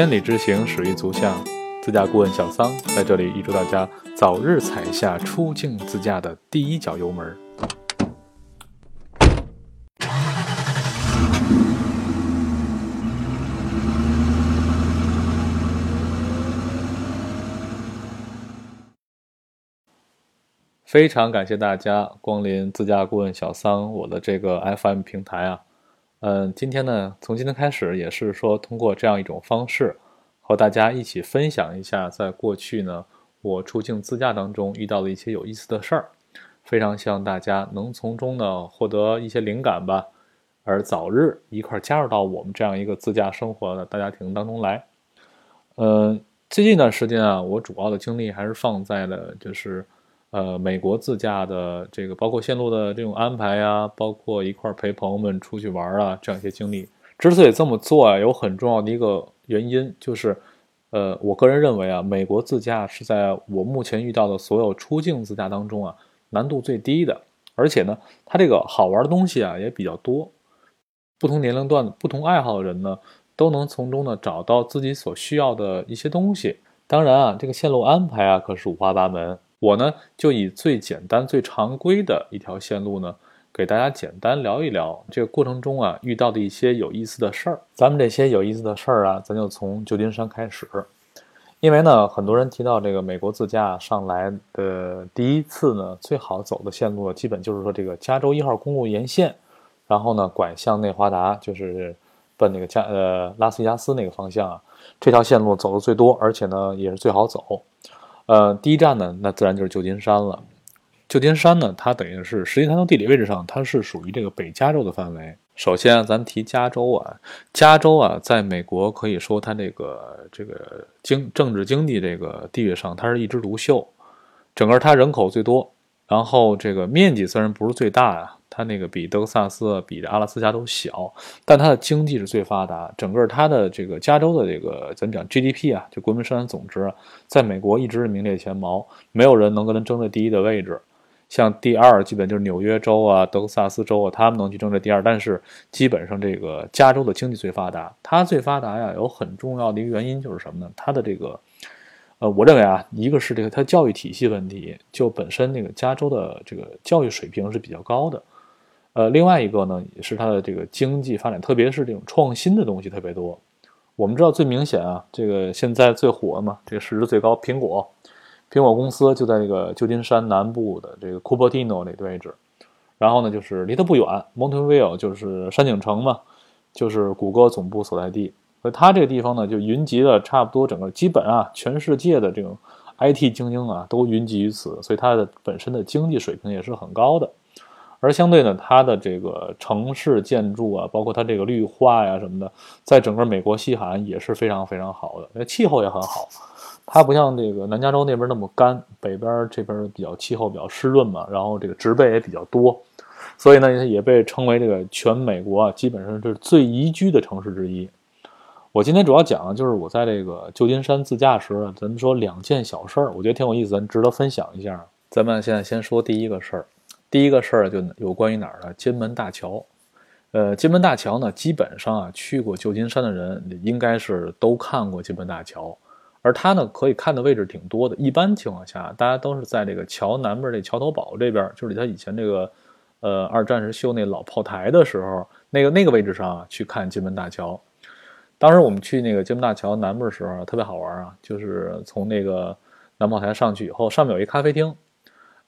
千里之行，始于足下。自驾顾问小桑在这里预祝大家早日踩下出境自驾的第一脚油门。非常感谢大家光临自驾顾问小桑我的这个 FM 平台啊，嗯，今天呢，从今天开始也是说通过这样一种方式，和大家一起分享一下在过去呢我出境自驾当中遇到的一些有意思的事儿，非常希望大家能从中呢获得一些灵感吧，而早日一块加入到我们这样一个自驾生活的大家庭当中来。嗯，最近一段时间啊，我主要的精力还是放在了就是。呃，美国自驾的这个，包括线路的这种安排呀，包括一块陪朋友们出去玩啊，这样一些经历。之所以这么做啊，有很重要的一个原因，就是，呃，我个人认为啊，美国自驾是在我目前遇到的所有出境自驾当中啊，难度最低的，而且呢，它这个好玩的东西啊也比较多，不同年龄段、不同爱好的人呢，都能从中呢找到自己所需要的一些东西。当然啊，这个线路安排啊，可是五花八门。我呢，就以最简单、最常规的一条线路呢，给大家简单聊一聊这个过程中啊遇到的一些有意思的事儿。咱们这些有意思的事儿啊，咱就从旧金山开始。因为呢，很多人提到这个美国自驾上来的第一次呢，最好走的线路，基本就是说这个加州一号公路沿线，然后呢拐向内华达，就是奔那个加呃拉斯维加斯那个方向啊，这条线路走的最多，而且呢也是最好走。呃，第一站呢，那自然就是旧金山了。旧金山呢，它等于是实际它从地理位置上，它是属于这个北加州的范围。首先，咱提加州啊，加州啊，在美国可以说它这个这个经政治经济这个地位上，它是一枝独秀。整个它人口最多，然后这个面积虽然不是最大啊。它那个比德克萨斯、比这阿拉斯加都小，但它的经济是最发达。整个它的这个加州的这个咱讲 GDP 啊，就国民生产总值，在美国一直是名列前茅，没有人能跟它争这第一的位置。像第二，基本就是纽约州啊、德克萨斯州啊，他们能去争这第二。但是基本上这个加州的经济最发达，它最发达呀，有很重要的一个原因就是什么呢？它的这个，呃，我认为啊，一个是这个它教育体系问题，就本身那个加州的这个教育水平是比较高的。呃，另外一个呢，也是它的这个经济发展，特别是这种创新的东西特别多。我们知道最明显啊，这个现在最火嘛，这个市值最高，苹果，苹果公司就在这个旧金山南部的这个 Cupertino 那个位置。然后呢，就是离它不远，Monterey 就是山景城嘛，就是谷歌总部所在地。所以它这个地方呢，就云集了差不多整个基本啊，全世界的这种 IT 精英啊，都云集于此。所以它的本身的经济水平也是很高的。而相对呢，它的这个城市建筑啊，包括它这个绿化呀什么的，在整个美国西海岸也是非常非常好的，那气候也很好。它不像这个南加州那边那么干，北边这边比较气候比较湿润嘛，然后这个植被也比较多，所以呢，也被称为这个全美国啊，基本上是最宜居的城市之一。我今天主要讲的就是我在这个旧金山自驾时，咱们说两件小事儿，我觉得挺有意思，咱值得分享一下。咱们现在先说第一个事儿。第一个事儿就有关于哪儿呢？金门大桥。呃，金门大桥呢，基本上啊，去过旧金山的人应该是都看过金门大桥。而它呢，可以看的位置挺多的。一般情况下，大家都是在这个桥南边这桥头堡这边，就是它以前这个，呃，二战时修那老炮台的时候，那个那个位置上啊，去看金门大桥。当时我们去那个金门大桥南边的时候，特别好玩啊，就是从那个南炮台上去以后，上面有一咖啡厅。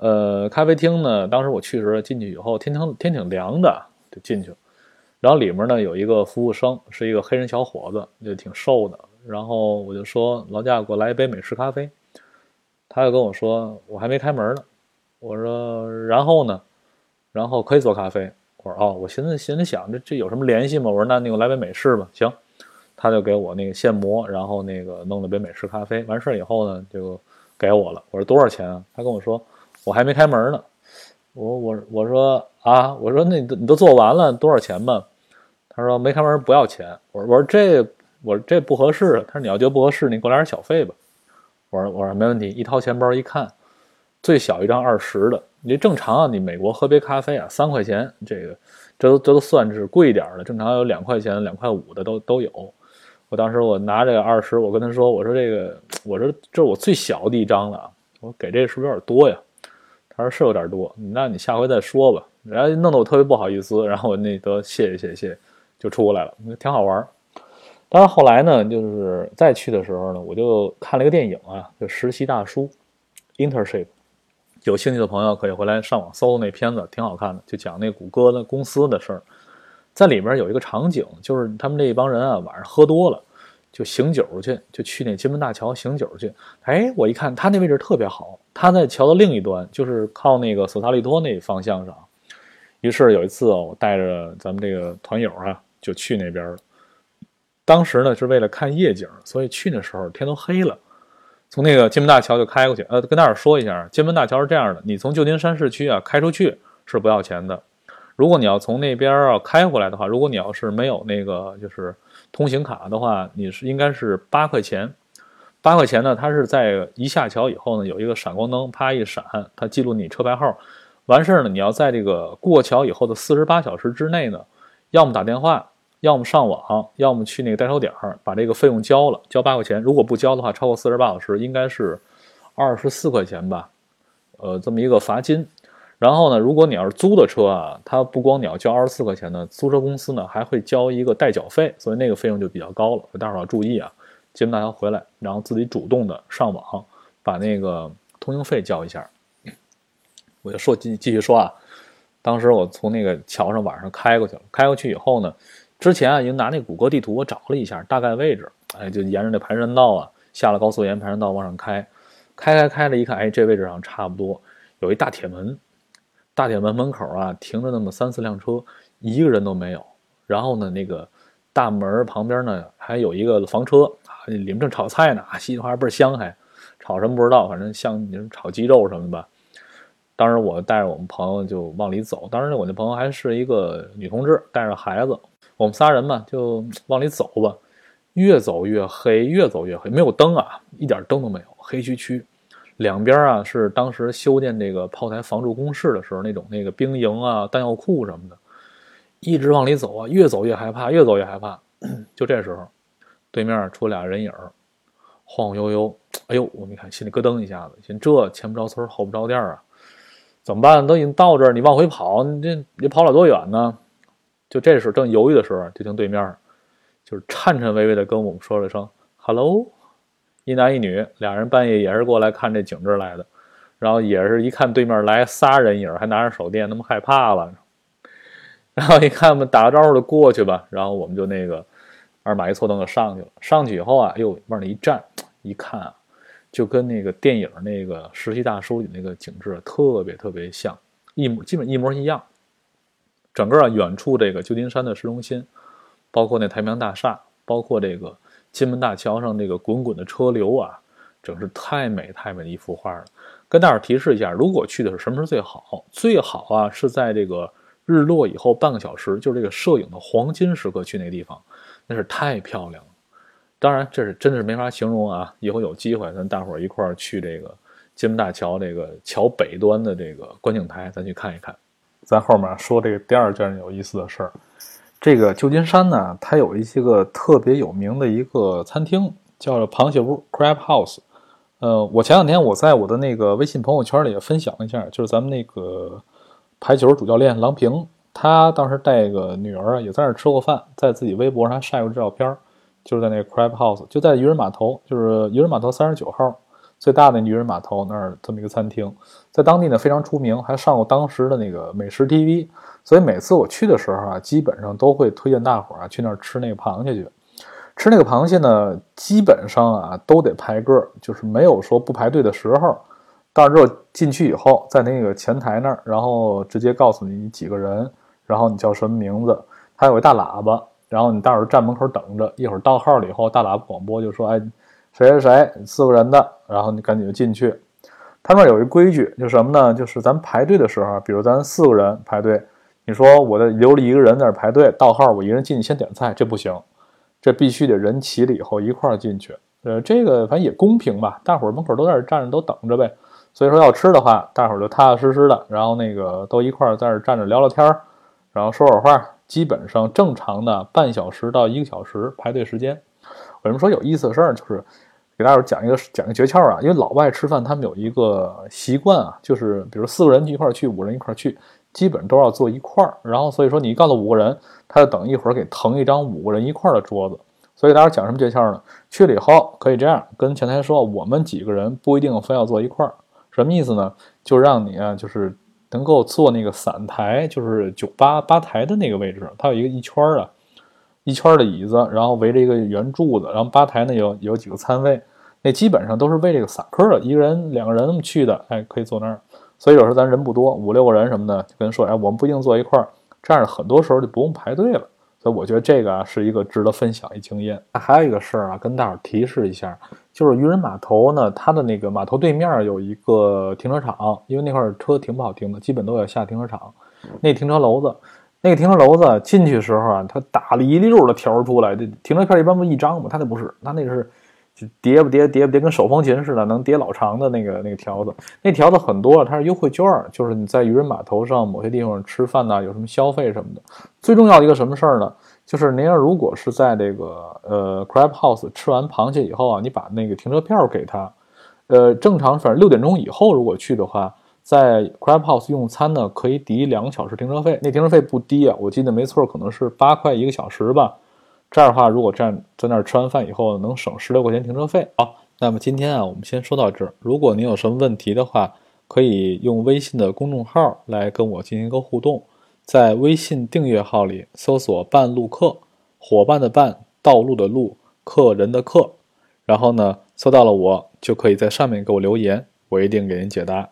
呃，咖啡厅呢，当时我去的时候进去以后，天挺天挺凉的，就进去了。然后里面呢有一个服务生，是一个黑人小伙子，就挺瘦的。然后我就说：“劳驾，给我来一杯美式咖啡。”他就跟我说：“我还没开门呢。”我说：“然后呢？然后可以做咖啡。”我说：“哦，我寻思心里想，这这有什么联系吗？”我说：“那你给我来杯美式吧。”行，他就给我那个现磨，然后那个弄了杯美式咖啡。完事以后呢，就给我了。我说：“多少钱啊？”他跟我说。我还没开门呢，我我我说啊，我说那你你都做完了多少钱吧？他说没开门不要钱。我说我说这我说这不合适。他说你要觉得不合适，你给我点小费吧。我说我说没问题。一掏钱包一看，最小一张二十的。你正常啊，你美国喝杯咖啡啊三块钱，这个这都这都算是贵一点的。正常有两块钱、两块五的都都有。我当时我拿这个二十，我跟他说，我说这个，我说这是我最小的一张了，我给这个是不是有点多呀？他说是有点多，那你下回再说吧。然后弄得我特别不好意思，然后我那得谢谢谢谢，就出来了，挺好玩。但是后来呢，就是再去的时候呢，我就看了一个电影啊，就《实习大叔》（Internship）。有兴趣的朋友可以回来上网搜那片子，挺好看的，就讲那谷歌的公司的事儿。在里边有一个场景，就是他们这一帮人啊，晚上喝多了，就醒酒去，就去那金门大桥醒酒去。哎，我一看他那位置特别好，他在桥的另一端，就是靠那个索萨利托那方向上。于是有一次，我带着咱们这个团友啊，就去那边了。当时呢是为了看夜景，所以去的时候天都黑了。从那个金门大桥就开过去，呃，跟大伙说一下，金门大桥是这样的：你从旧金山市区啊开出去是不要钱的。如果你要从那边啊开回来的话，如果你要是没有那个就是通行卡的话，你是应该是八块钱。八块钱呢，它是在一下桥以后呢，有一个闪光灯，啪一闪，它记录你车牌号。完事儿呢，你要在这个过桥以后的四十八小时之内呢，要么打电话。要么上网，要么去那个代收点儿把这个费用交了，交八块钱。如果不交的话，超过四十八小时，应该是二十四块钱吧，呃，这么一个罚金。然后呢，如果你要是租的车啊，它不光你要交二十四块钱呢，租车公司呢还会交一个代缴费，所以那个费用就比较高了。大伙要注意啊，金门大桥回来，然后自己主动的上网把那个通行费交一下。我就说继继续说啊，当时我从那个桥上晚上开过去了，开过去以后呢。之前啊，已经拿那谷歌地图我找了一下大概位置，哎，就沿着那盘山道啊，下了高速沿盘山道往上开，开开开了一看，哎，这位置上差不多有一大铁门，大铁门门口啊停着那么三四辆车，一个人都没有。然后呢，那个大门旁边呢还有一个房车啊，里面正炒菜呢，稀里哗啦倍儿香，还炒什么不知道，反正像你说炒鸡肉什么的吧。当时我带着我们朋友就往里走，当时我那朋友还是一个女同志，带着孩子。我们仨人嘛，就往里走吧，越走越黑，越走越黑，没有灯啊，一点灯都没有，黑黢黢。两边啊是当时修建这个炮台防住工事的时候那种那个兵营啊、弹药库什么的。一直往里走啊，越走越害怕，越走越害怕。就这时候，对面出俩人影晃晃悠悠。哎呦，我们一看，心里咯噔一下子，寻这前不着村后不着店啊，怎么办？都已经到这儿，你往回跑，你这你跑了多远呢？就这时候正犹豫的时候，就听对面就是颤颤巍巍的跟我们说了声 “hello”，一男一女，俩人半夜也是过来看这景致来的，然后也是一看对面来仨人影，还拿着手电，他们害怕了。然后一看我们打个招呼就过去吧，然后我们就那个二马一错蹬就上去了。上去以后啊，哎呦往那一站，一看啊，就跟那个电影那个实习大叔里那个景致特别特别像，一模基本一模一样。整个啊，远处这个旧金山的市中心，包括那太平洋大厦，包括这个金门大桥上这个滚滚的车流啊，真是太美太美的一幅画了。跟大伙提示一下，如果去的是什么时候最好？最好啊是在这个日落以后半个小时，就是这个摄影的黄金时刻去那个地方，那是太漂亮了。当然，这是真的是没法形容啊。以后有机会，咱大伙儿一块儿去这个金门大桥这个桥北端的这个观景台，咱去看一看。咱后面说这个第二件有意思的事儿，这个旧金山呢，它有一些个特别有名的一个餐厅，叫螃蟹屋 （Crab House）。呃，我前两天我在我的那个微信朋友圈里也分享了一下，就是咱们那个排球主教练郎平，他当时带个女儿，也在那吃过饭，在自己微博上晒过照片，就是在那个 Crab House，就在渔人码头，就是渔人码头三十九号。最大的渔人码头那儿这么一个餐厅，在当地呢非常出名，还上过当时的那个美食 TV。所以每次我去的时候啊，基本上都会推荐大伙儿啊去那儿吃那个螃蟹去。吃那个螃蟹呢，基本上啊都得排个，就是没有说不排队的时候。到之后进去以后，在那个前台那儿，然后直接告诉你几个人，然后你叫什么名字，他有一大喇叭，然后你待会儿站门口等着，一会儿到号了以后，大喇叭广播就说：“哎。”谁谁谁四个人的，然后你赶紧就进去。他那有一规矩，就什么呢？就是咱排队的时候，比如咱四个人排队，你说我的留了一个人在那排队，到号我一个人进去先点菜，这不行，这必须得人齐了以后一块儿进去。呃，这个反正也公平吧，大伙儿门口都在这站着都等着呗。所以说要吃的话，大伙儿就踏踏实实的，然后那个都一块儿在这站着聊聊天儿，然后说会儿话，基本上正常的半小时到一个小时排队时间。为什么说有意思的事儿，就是给大伙讲一个讲一个诀窍啊。因为老外吃饭，他们有一个习惯啊，就是比如四个人一块去，五人一块去，基本都要坐一块儿。然后所以说你一告诉五个人，他就等一会儿给腾一张五个人一块的桌子。所以大家讲什么诀窍呢？去了以后可以这样跟前台说，我们几个人不一定非要坐一块儿，什么意思呢？就让你啊，就是能够坐那个散台，就是酒吧吧台的那个位置，它有一个一圈儿的。一圈的椅子，然后围着一个圆柱子，然后吧台呢有有几个餐位，那基本上都是为这个散客的，一个人两个人去的，哎，可以坐那儿。所以有时候咱人不多，五六个人什么的，就跟人说，哎，我们不一定坐一块儿，这样很多时候就不用排队了。所以我觉得这个啊是一个值得分享一经验。还有一个事儿啊，跟大伙提示一下，就是渔人码头呢，它的那个码头对面有一个停车场，因为那块儿车停不好停的，基本都要下停车场，那停车楼子。那个停车楼子进去的时候啊，他打了一溜的条出来。这停车票一般不一张吗？他那不是，他那个是就叠不叠叠不叠，跟手风琴似的，能叠老长的那个那个条子。那条子很多，它是优惠券，就是你在渔人码头上某些地方吃饭呐，有什么消费什么的。最重要的一个什么事儿呢？就是您如果是在这个呃 Crab House 吃完螃蟹以后啊，你把那个停车票给他。呃，正常反正六点钟以后如果去的话。在 Crab House 用餐呢，可以抵两个小时停车费。那停车费不低啊，我记得没错，可能是八块一个小时吧。这样的话，如果站在那儿吃完饭以后，能省十六块钱停车费。好，那么今天啊，我们先说到这儿。如果您有什么问题的话，可以用微信的公众号来跟我进行一个互动。在微信订阅号里搜索“半路客”，伙伴的伴，道路的路，客人的客。然后呢，搜到了我，就可以在上面给我留言，我一定给您解答。